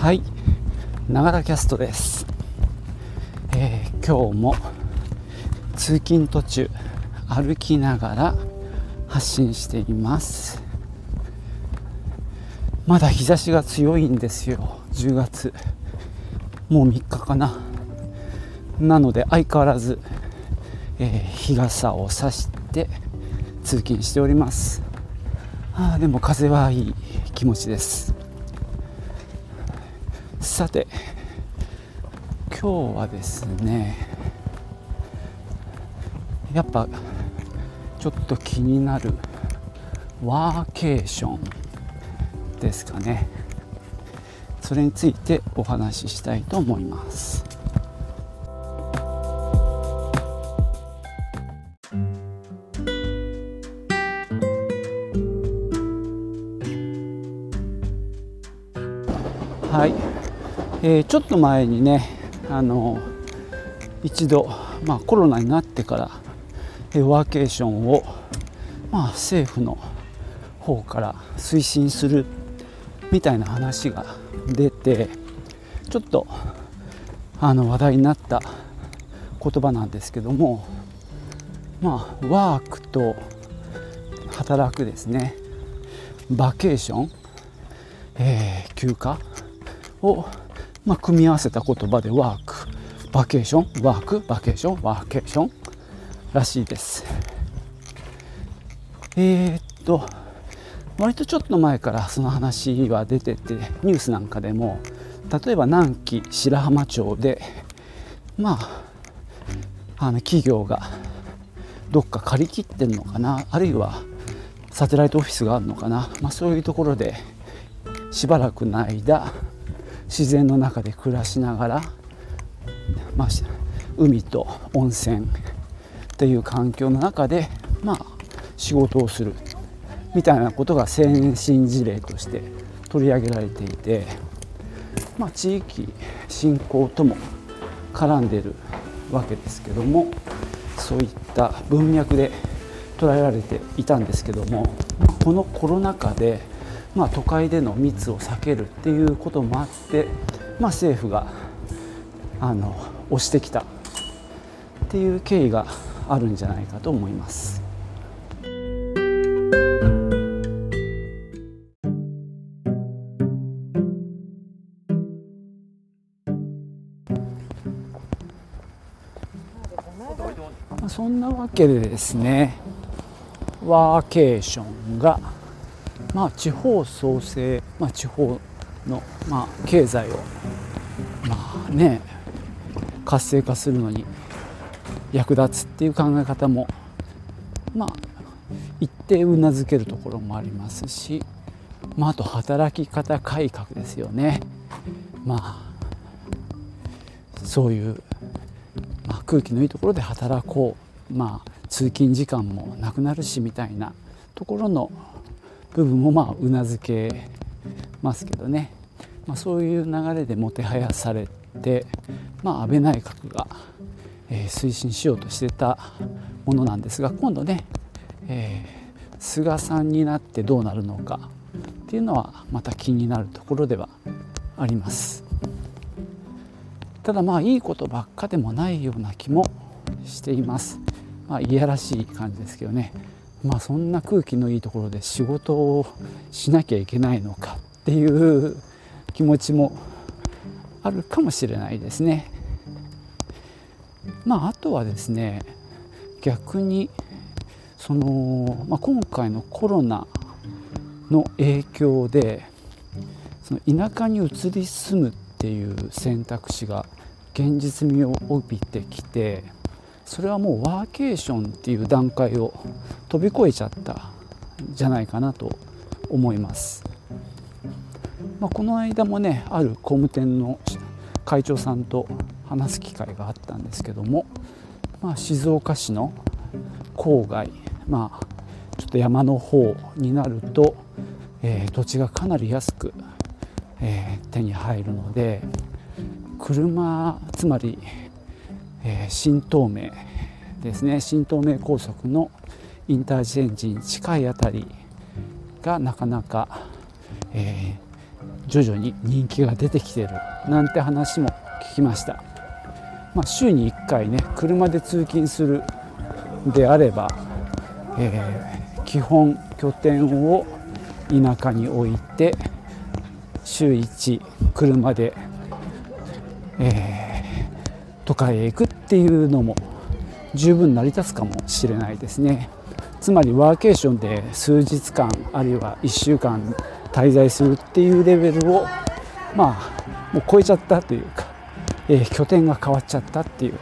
はい。ながらキャストです、えー、今日も通勤途中歩きながら発信しています。まだ日差しが強いんですよ。10月もう3日かな。なので相変わらず、えー、日傘を差して通勤しております。あでも風はいい気持ちです。さて今日はですねやっぱちょっと気になるワーケーションですかね。それについてお話ししたいと思います。えー、ちょっと前にねあの一度、まあ、コロナになってから、えー、ワーケーションを、まあ、政府の方から推進するみたいな話が出てちょっとあの話題になった言葉なんですけどもまあワークと働くですねバケーション、えー、休暇を、まあ、組み合わせた言葉でワーク。バケーションワークバケーションワーケーションらしいです。えー、っと割とちょっと前からその話は出ててニュースなんかでも例えば南紀白浜町でまああの企業がどっか借り切ってるのかなあるいはサテライトオフィスがあるのかな、まあ、そういうところでしばらくの間自然の中で暮らしながら、まあ、海と温泉っていう環境の中で、まあ、仕事をするみたいなことが先進事例として取り上げられていて、まあ、地域振興とも絡んでるわけですけどもそういった文脈で捉えられていたんですけどもこのコロナ禍でまあ、都会での密を避けるっていうこともあって、まあ、政府があの押してきたっていう経緯があるんじゃないかと思います。そんなわけでですねワーケーションがまあ、地方創生、まあ、地方の、まあ、経済を、まあね、活性化するのに役立つっていう考え方も、まあ、一定うなずけるところもありますし、まあ、あと働き方改革ですよね。まあそういう、まあ、空気のいいところで働こう、まあ、通勤時間もなくなるしみたいなところの部分もまあうなずけますけどね、まあ、そういう流れでもてはやされて、まあ、安倍内閣が、えー、推進しようとしてたものなんですが今度ね、えー、菅さんになってどうなるのかっていうのはまた気になるところではあります。ただまあいいことばっかでもないような気もしています。まあ、いやらしい感じですけどね。まあそんな空気のいいところで仕事をしなきゃいけないのかっていう気持ちもあるかもしれないですね。まああとはですね逆にその、まあ、今回のコロナの影響でその田舎に移り住むっていう選択肢が現実味を帯びてきてそれはもうワーケーションっていう段階を飛び越えちゃったんじゃないかなと思います。まあ、この間もねある工務店の会長さんと話す機会があったんですけども、まあ、静岡市の郊外、まあ、ちょっと山の方になると、えー、土地がかなり安く、えー、手に入るので車つまりえー、新東名ですね。新東名高速のインターチェンジに近いあたりがなかなか、えー、徐々に人気が出てきてるなんて話も聞きました、まあ、週に1回ね車で通勤するであれば、えー、基本拠点を田舎に置いて週1車で、えー、都会へ行くっていうのも十分成り立つかもしれないですねつまりワーケーションで数日間あるいは1週間滞在するっていうレベルをまあもう超えちゃったというか、えー、拠点が変わっちゃったっていう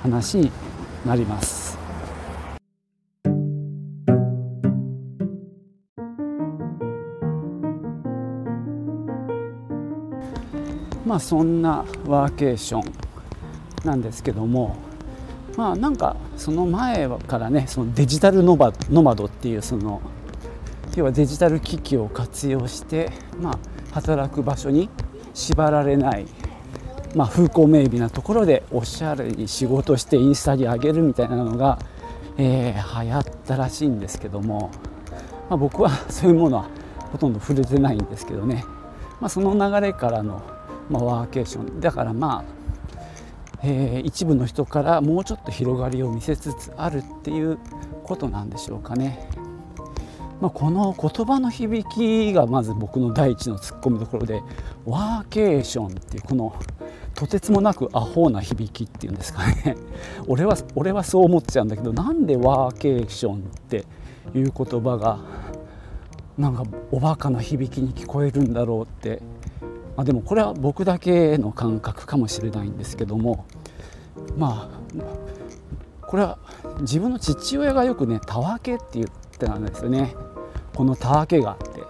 話になります。まあそんなワーケーションなんですけどもまあなんかその前からねそのデジタルノバノマドっていうその要はデジタル機器を活用して、まあ、働く場所に縛られない、まあ、風光明媚なところでおしゃれに仕事してインスタに上げるみたいなのが、えー、流行ったらしいんですけども、まあ、僕は そういうものはほとんど触れてないんですけどね、まあ、その流れからの、ま、ワーケーション。だからまあえー、一部の人からもうちょっと広がりを見せつつあるっていうことなんでしょうかね。まあ、この言葉の響きがまず僕の第一のツッコミどころでワーケーションっていうこのとてつもなくアホな響きっていうんですかね 俺は俺はそう思っちゃうんだけどなんでワーケーションっていう言葉がなんかおバカな響きに聞こえるんだろうって、まあ、でもこれは僕だけの感覚かもしれないんですけどもまあこれは自分の父親がよくね「たわけ」って言ってたんですよね。このたわけがあって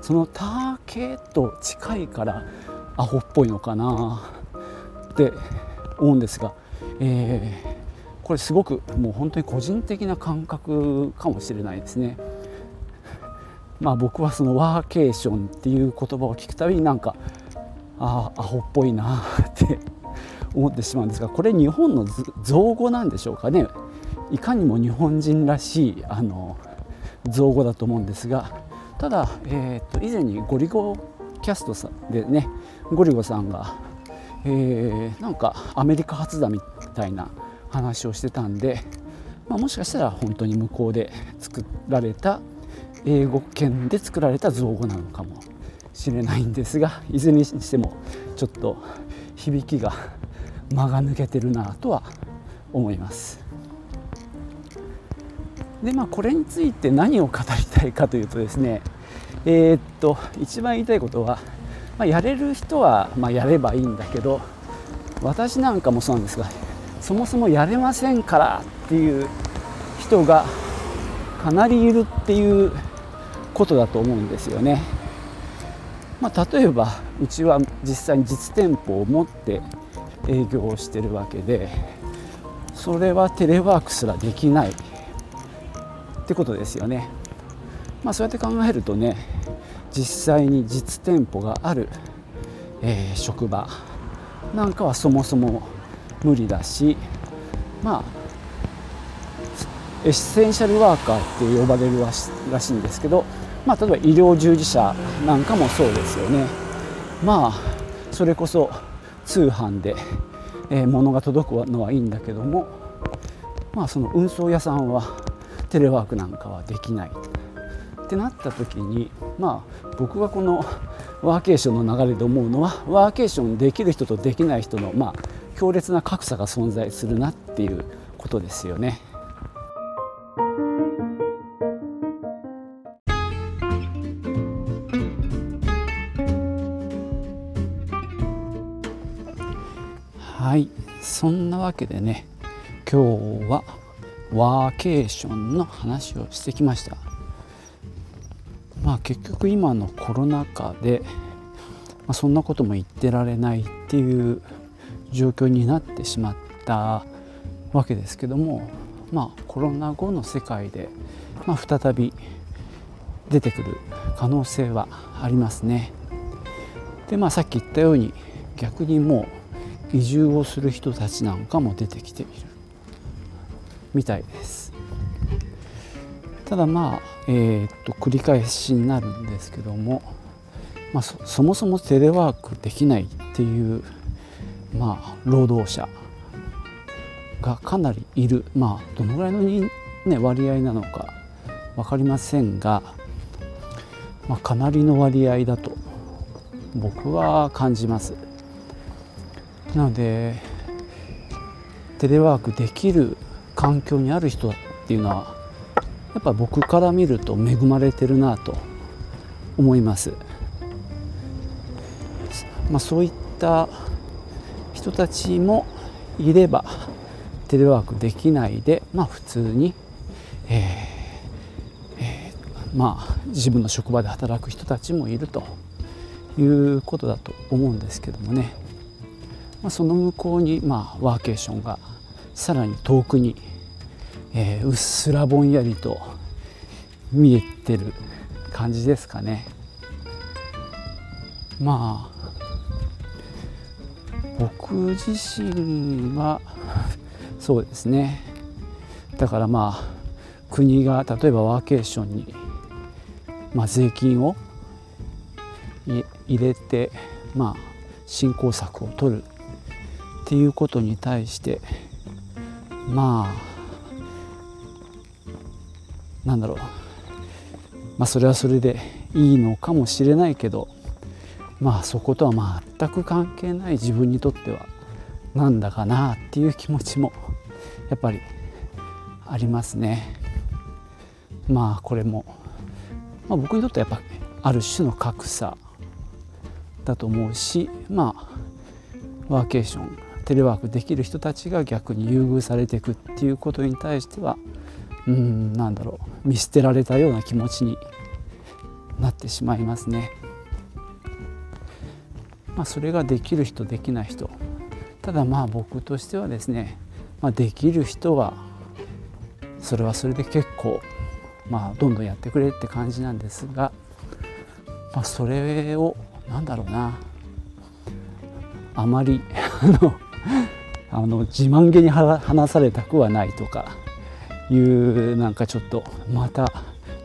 そのたわけと近いからアホっぽいのかなって思うんですが、えー、これすごくもう本当に個人的な感覚かもしれないですね。まあ僕はそのワーケーションっていう言葉を聞くたびになんかああアホっぽいなって 思ってしまうんですがこれ日本の造語なんでしょうかね。いかにも日本人らしいあの造語だと思うんですがただ、えー、と以前にゴリゴキャストさんでねゴリゴさんが、えー、なんかアメリカ発だみたいな話をしてたんで、まあ、もしかしたら本当に向こうで作られた英語圏で作られた造語なのかもしれないんですがいずれにしてもちょっと響きが間が抜けてるなとは思います。でまあこれについて何を語りたいかというとですねえー、っと一番言いたいことは、まあ、やれる人はまあやればいいんだけど私なんかもそうなんですがそもそもやれませんからっていう人がかなりいるっていうことだと思うんですよね。まあ、例えばうちは実際に実店舗を持って営業をしてるわけでそれはテレワークすらできないってことですよね。まあ、そうやって考えるとね実際に実店舗がある、えー、職場なんかはそもそも無理だしまあエッセンシャルワーカーって呼ばれるらしいんですけど、まあ、例えば医療従事者なんかもそうですよね。まあそれこそ通販で、えー、物が届くのはいいんだけども、まあ、その運送屋さんはテレワークなんかはできないってなった時にまあ僕がこのワーケーションの流れで思うのはワーケーションできる人とできない人のまあ強烈な格差が存在するなっていうことですよね。そんなわけでね今日はワーケーションの話をしてきましたまあ結局今のコロナ禍で、まあ、そんなことも言ってられないっていう状況になってしまったわけですけどもまあコロナ後の世界で、まあ、再び出てくる可能性はありますね。でまあさっき言ったように逆にもう移住をする人たちなんかも出てきている。みたいです。ただまあ、えー、っと繰り返しになるんですけども、まあ、そもそもテレワークできないっていう、まあ、労働者がかなりいる、まあ、どのぐらいの、ね、割合なのか分かりませんが、まあ、かなりの割合だと僕は感じます。なのでテレワークできる環境にある人っていうのはやっぱ僕から見ると恵まれてるなと思います。まあ、そういった人たちもいればテレワークできないで、まあ、普通に、えーえー、まあ、自分の職場で働く人たちもいるということだと思うんですけどもね、まあ、その向こうに、まあ、ワーケーションがさらに遠くに、えー、うっすらぼんやりと見えてる感じですかね。まあ僕自身はそうですねだからまあ国が例えばワーケーションに、まあ、税金を入れて、まあ、振興策を取るっていうことに対してまあなんだろうまあそれはそれでいいのかもしれないけどまあそことは全く関係ない自分にとってはなんだかなっていう気持ちもやっぱりありますね。まあこれも、まあ、僕にとってはやっぱある種の格差だと思うしまあワーケーションテレワークできる人たちが逆に優遇されていくっていうことに対してはうんなんだろう見捨てられたような気持ちになってしまいますね。まあ、それができる人できない人ただまあ僕としてはですね、まあ、できる人はそれはそれで結構まあどんどんやってくれって感じなんですが、まあ、それをなんだろうなあまりあの あの自慢げに話されたくはないとかいうなんかちょっとまた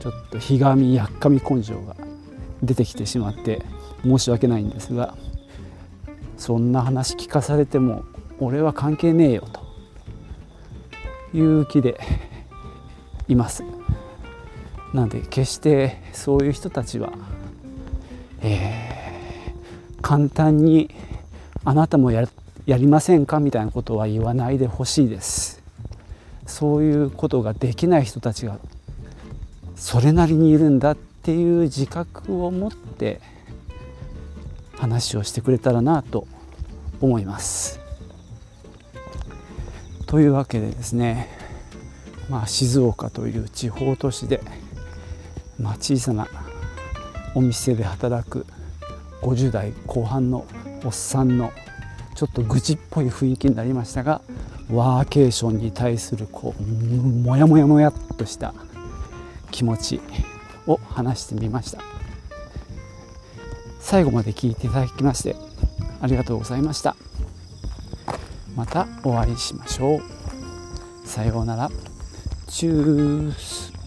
ちょっとひがみやっかみ根性が出てきてしまって申し訳ないんですがそんな話聞かされても俺は関係ねえよという気でいます。なので決してそういう人たちは、えー、簡単にあなたもややりませんか？みたいなことは言わないでほしいですそういうことができない人たちがそれなりにいるんだっていう自覚を持って話をしてくれたらなと思います。というわけでですね、まあ、静岡という地方都市で、まあ、小さなお店で働く50代後半のおっさんのちょっと愚痴っぽい雰囲気になりましたがワーケーションに対するこうもやもやもやっとした気持ちを話してみました。最後まで聞いていただきましてありがとうございました。またお会いしましょう。さようなら。チュース。